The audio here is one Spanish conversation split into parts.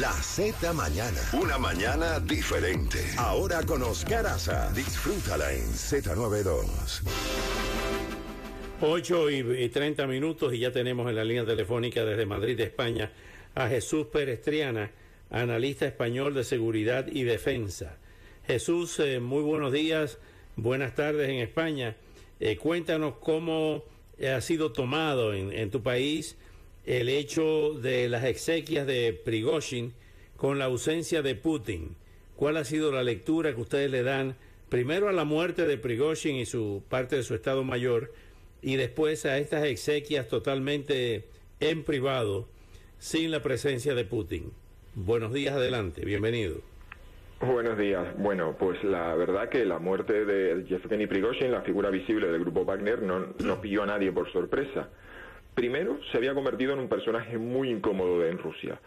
La Z Mañana. Una mañana diferente. Ahora con Oscar Aza. Disfrútala en Z92. 8 y 30 minutos y ya tenemos en la línea telefónica desde Madrid, España, a Jesús Pérez Triana, analista español de seguridad y defensa. Jesús, eh, muy buenos días, buenas tardes en España. Eh, cuéntanos cómo ha sido tomado en tu país el hecho de las exequias de Prigozhin con la ausencia de Putin. ¿Cuál ha sido la lectura que ustedes le dan primero a la muerte de Prigozhin y su parte de su Estado Mayor y después a estas exequias totalmente en privado sin la presencia de Putin? Buenos días, adelante, bienvenido. Buenos días. Bueno, pues la verdad que la muerte de Yevgeny Prigozhin, la figura visible del grupo Wagner, no, no pilló a nadie por sorpresa. Primero, se había convertido en un personaje muy incómodo en Rusia.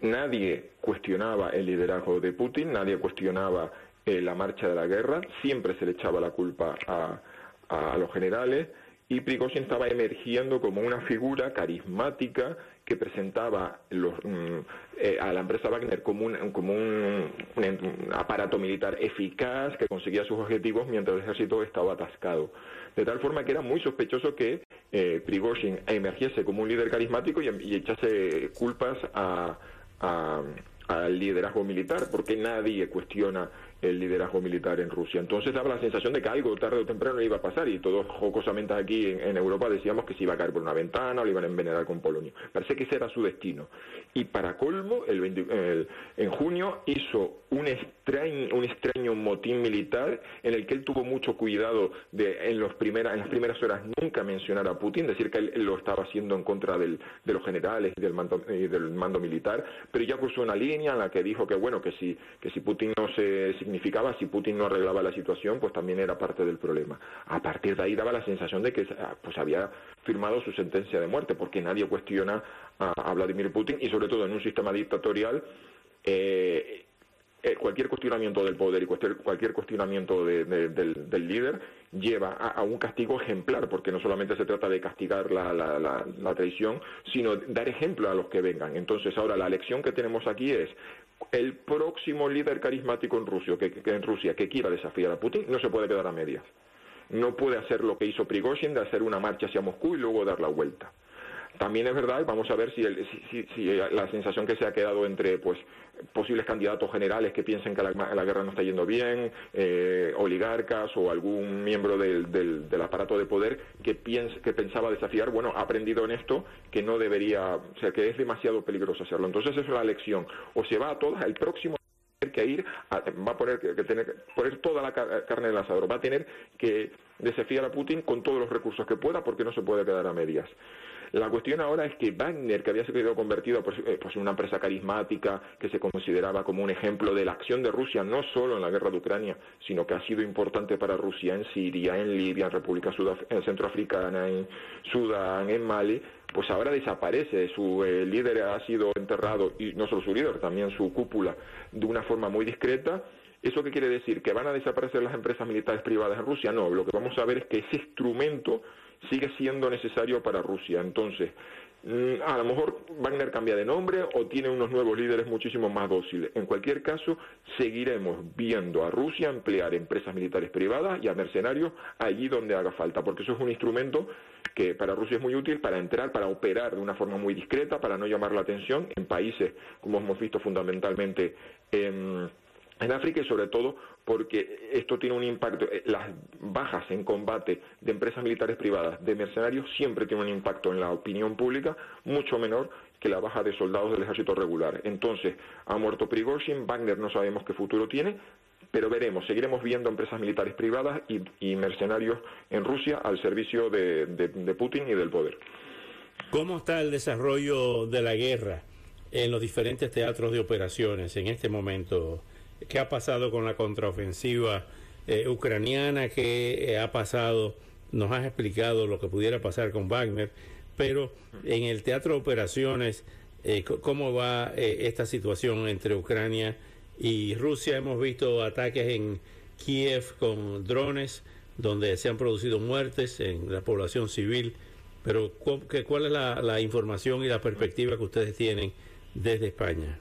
Nadie cuestionaba el liderazgo de Putin, nadie cuestionaba eh, la marcha de la guerra, siempre se le echaba la culpa a, los generales y Prigozhin estaba emergiendo como una figura carismática que presentaba los, mm, eh, a la empresa Wagner como, un, como un, un, aparato militar eficaz que conseguía sus objetivos mientras el ejército estaba atascado. De tal forma que era muy sospechoso que eh, Prigozhin emergiese como un líder carismático y, y echase culpas a, al liderazgo militar, porque nadie cuestiona el liderazgo militar en Rusia. Entonces daba la sensación de que algo tarde o temprano iba a pasar y todos jocosamente aquí en, en, Europa decíamos que se iba a caer por una ventana o le iban a envenenar con polonio. Parece que ese era su destino. Y para colmo, el 20, el, en junio hizo un extraño, un extraño motín militar en el que él tuvo mucho cuidado de en, los primera, en las primeras horas nunca mencionar a Putin, decir que él, él lo estaba haciendo en contra del, de los generales y del mando, y del mando militar, pero ya cruzó una línea en la que dijo que bueno que si, que si Putin no se significaba, si Putin no arreglaba la situación, pues también era parte del problema. A partir de ahí daba la sensación de que pues había firmado su sentencia de muerte, porque nadie cuestiona a, Vladimir Putin y sobre todo en un sistema dictatorial eh, eh, cualquier cuestionamiento del poder y cualquier, cuestionamiento de, de, del, del, líder lleva a, a, un castigo ejemplar, porque no solamente se trata de castigar la, la, la, la, traición, sino dar ejemplo a los que vengan. Entonces, ahora la lección que tenemos aquí es el próximo líder carismático en Rusia, que, que en Rusia que quiera desafiar a Putin no se puede quedar a medias. No puede hacer lo que hizo Prigozhin de hacer una marcha hacia Moscú y luego dar la vuelta. También es verdad, vamos a ver si, el, si, si, si, la sensación que se ha quedado entre pues posibles candidatos generales que piensen que la, la guerra no está yendo bien, eh, oligarcas o algún miembro del, del, aparato de poder que, que pensaba desafiar, bueno, ha aprendido en esto que no debería, o sea, que es demasiado peligroso hacerlo. Entonces esa es la lección. O se va a todas, el próximo que ir, a, va a poner que, que tener poner toda la carne del asador, va a tener que desafiar a Putin con todos los recursos que pueda porque no se puede quedar a medias. La cuestión ahora es que Wagner, que había sido convertido pues, en una empresa carismática, que se consideraba como un ejemplo de la acción de Rusia, no solo en la guerra de Ucrania, sino que ha sido importante para Rusia en Siria, en Libia, en República Sudaf en Centroafricana, en Sudán, en Mali, pues ahora desaparece. Su eh, líder ha sido enterrado, y no solo su líder, también su cúpula, de una forma muy discreta. ¿Eso qué quiere decir? ¿Que van a desaparecer las empresas militares privadas en Rusia? No, lo que vamos a ver es que ese instrumento sigue siendo necesario para Rusia. Entonces, mm, a lo mejor Wagner cambia de nombre o tiene unos nuevos líderes muchísimo más dóciles. En cualquier caso, seguiremos viendo a Rusia emplear empresas militares privadas y a mercenarios allí donde haga falta, porque eso es un instrumento que para Rusia es muy útil para entrar, para operar de una forma muy discreta, para no llamar la atención en países, como hemos visto fundamentalmente en en África y sobre todo porque esto tiene un impacto, eh, las bajas en combate de empresas militares privadas, de mercenarios, siempre tienen un impacto en la opinión pública mucho menor que la baja de soldados del ejército regular. Entonces, ha muerto Prigozhin, Wagner no sabemos qué futuro tiene, pero veremos, seguiremos viendo empresas militares privadas y, mercenarios en Rusia al servicio de Putin y del poder. ¿Cómo está el desarrollo de la guerra en los diferentes teatros de operaciones en este momento? ¿Qué ha pasado con la contraofensiva eh, ucraniana que ha pasado, nos has explicado lo que pudiera pasar con Wagner, pero en el teatro de operaciones, ¿cómo va esta situación entre Ucrania y Rusia? Hemos visto ataques en Kiev con drones donde se han producido muertes en la población civil, pero ¿cuál es la, información y la perspectiva que ustedes tienen desde España?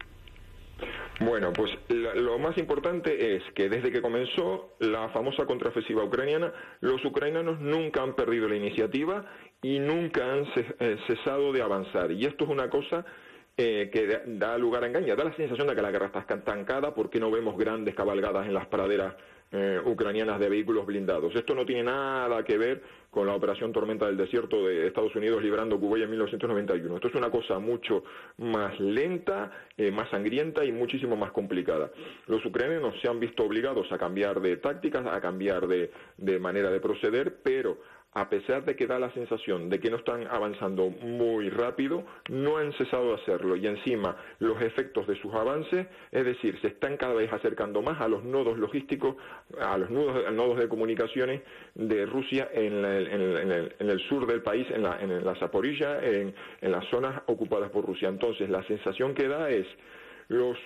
Bueno, pues lo más importante es que desde que comenzó la famosa contraofensiva ucraniana, los ucranianos nunca han perdido la iniciativa y nunca han eh, cesado de avanzar. Y esto es una cosa eh, que da lugar a engañar. Da la sensación de que la guerra está estancada porque no vemos grandes cabalgadas en las praderas eh, ucranianas de vehículos blindados. Esto no tiene nada que ver con la operación Tormenta del Desierto de Estados Unidos librando Kuwait en 1991. Esto es una cosa mucho más lenta, eh, más sangrienta y muchísimo más complicada. Los ucranianos se han visto obligados a cambiar de tácticas, a cambiar de manera de proceder, pero a pesar de que da la sensación de que no están avanzando muy rápido, no han cesado de hacerlo y encima los efectos de sus avances, es decir, se están cada vez acercando más a los nodos logísticos, a los nodos, nodos de comunicaciones de Rusia en, el, sur del país, en la, en la Zaporilla, en, en las zonas ocupadas por Rusia. Entonces, la sensación que da es los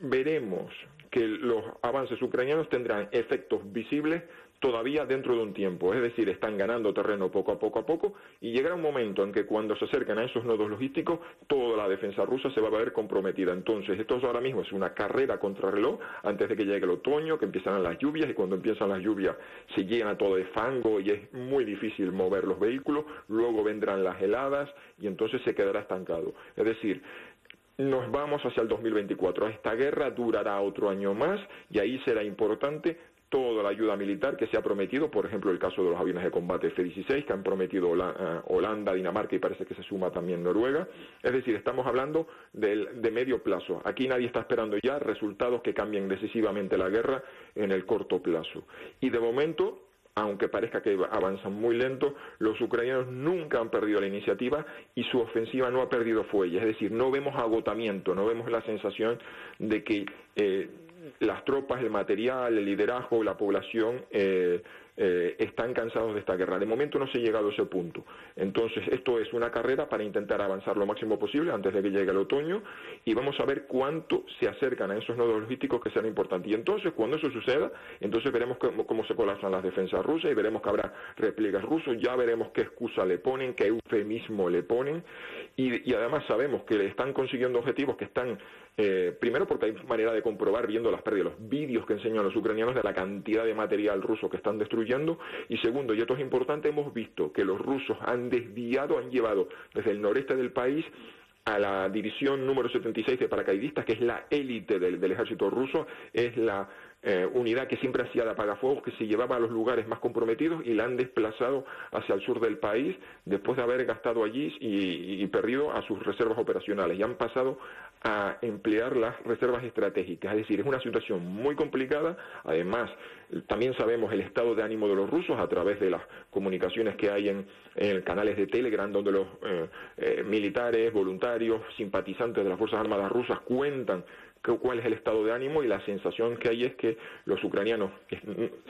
veremos que los avances ucranianos tendrán efectos visibles todavía dentro de un tiempo, es decir, están ganando terreno poco a poco a poco y llegará un momento en que cuando se acercan a esos nodos logísticos, toda la defensa rusa se va a ver comprometida. Entonces, esto ahora mismo es una carrera contra reloj antes de que llegue el otoño, que empiezan las lluvias y cuando empiezan las lluvias se llena todo de fango y es muy difícil mover los vehículos, luego vendrán las heladas y entonces se quedará estancado. Es decir, nos vamos hacia el 2024. Esta guerra durará otro año más y ahí será importante toda la ayuda militar que se ha prometido, por ejemplo, el caso de los aviones de combate F-16 que han prometido eh, Holanda, Dinamarca y parece que se suma también Noruega. Es decir, estamos hablando de, medio plazo. Aquí nadie está esperando ya resultados que cambien decisivamente la guerra en el corto plazo. Y de momento, aunque parezca que avanzan muy lento, los ucranianos nunca han perdido la iniciativa y su ofensiva no ha perdido fuelle. Es decir, no vemos agotamiento, no vemos la sensación de que eh, las tropas, el material, el liderazgo, la población eh, eh, están cansados de esta guerra. De momento no se ha llegado a ese punto. Entonces, esto es una carrera para intentar avanzar lo máximo posible antes de que llegue el otoño y vamos a ver cuánto se acercan a esos nodos logísticos que serán importantes. Y entonces, cuando eso suceda, entonces veremos cómo, se colapsan las defensas rusas y veremos que habrá repliegues rusos, ya veremos qué excusa le ponen, qué eufemismo le ponen y, además sabemos que están consiguiendo objetivos que están, eh, primero porque hay manera de comprobar viendo las pérdidas, los vídeos que enseñan los ucranianos de la cantidad de material ruso que están destruyendo, y segundo, y esto es importante, hemos visto que los rusos han desviado, han llevado desde el noreste del país a la división número 76 de paracaidistas, que es la élite del, del ejército ruso, es la eh, unidad que siempre hacía de apagafuegos, que se llevaba a los lugares más comprometidos y la han desplazado hacia el sur del país después de haber gastado allí y, perdido a sus reservas operacionales y han pasado a emplear las reservas estratégicas. Es decir, es una situación muy complicada. Además, también sabemos el estado de ánimo de los rusos a través de las comunicaciones que hay en, canales de Telegram, donde los eh, eh, militares, voluntarios, simpatizantes de las Fuerzas Armadas rusas cuentan cuál es el estado de ánimo y la sensación que hay es que los ucranianos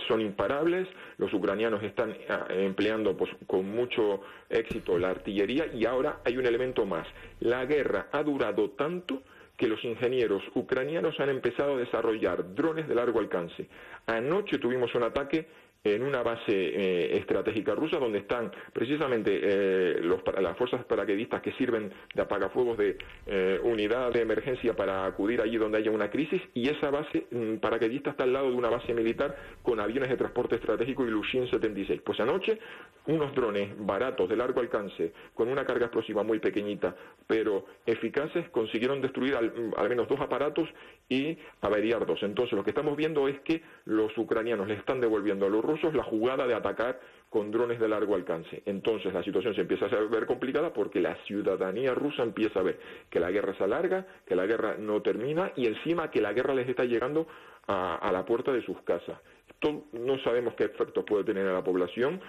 son imparables, los ucranianos están ah, empleando pues, con mucho éxito la artillería y ahora hay un elemento más. La guerra ha durado tanto que los ingenieros ucranianos han empezado a desarrollar drones de largo alcance. Anoche tuvimos un ataque en una base eh, estratégica rusa donde están precisamente eh, los, las fuerzas paraquedistas que sirven de apagafuegos de eh, unidad de emergencia para acudir allí donde haya una crisis y esa base mm, paraquedista está al lado de una base militar con aviones de transporte estratégico y Lushin 76. Pues anoche unos drones baratos de largo alcance con una carga explosiva muy pequeñita pero eficaces consiguieron destruir al, al menos dos aparatos y averiar dos. Entonces lo que estamos viendo es que los ucranianos le están devolviendo a los rusos la jugada de atacar con drones de largo alcance. Entonces la situación se empieza a ver complicada porque la ciudadanía rusa empieza a ver que la guerra se alarga, que la guerra no termina y encima que la guerra les está llegando a, la puerta de sus casas. Esto no sabemos qué efectos puede tener en la población,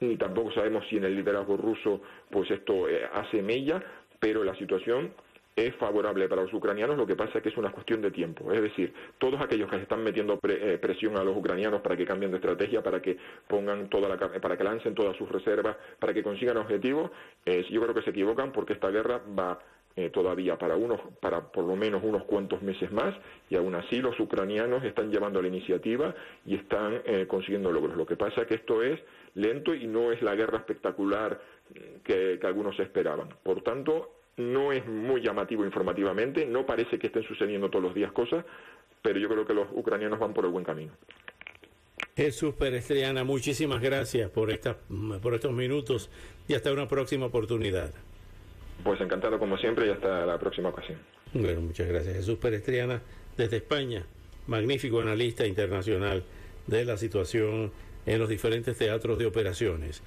ni tampoco sabemos si en el liderazgo ruso pues esto eh, hace mella, pero la situación es favorable para los ucranianos, lo que pasa es que es una cuestión de tiempo. Es decir, todos aquellos que están metiendo eh, presión a los ucranianos para que cambien de estrategia, para que pongan toda la, para que lancen todas sus reservas, para que consigan objetivos, yo creo que se equivocan porque esta guerra va eh, todavía para unos, para por lo menos unos cuantos meses más, y aún así los ucranianos están llevando la iniciativa y están eh, consiguiendo logros. Lo que pasa es que esto es lento y no es la guerra espectacular que algunos esperaban. Por tanto, no es muy llamativo informativamente, no parece que estén sucediendo todos los días cosas, pero yo creo que los ucranianos van por el buen camino. Jesús Perestriana, muchísimas gracias por, esta, por estos minutos y hasta una próxima oportunidad. Pues encantado como siempre y hasta la próxima ocasión. Bueno, muchas gracias. Jesús Perestriana desde España, magnífico analista internacional de la situación en los diferentes teatros de operaciones.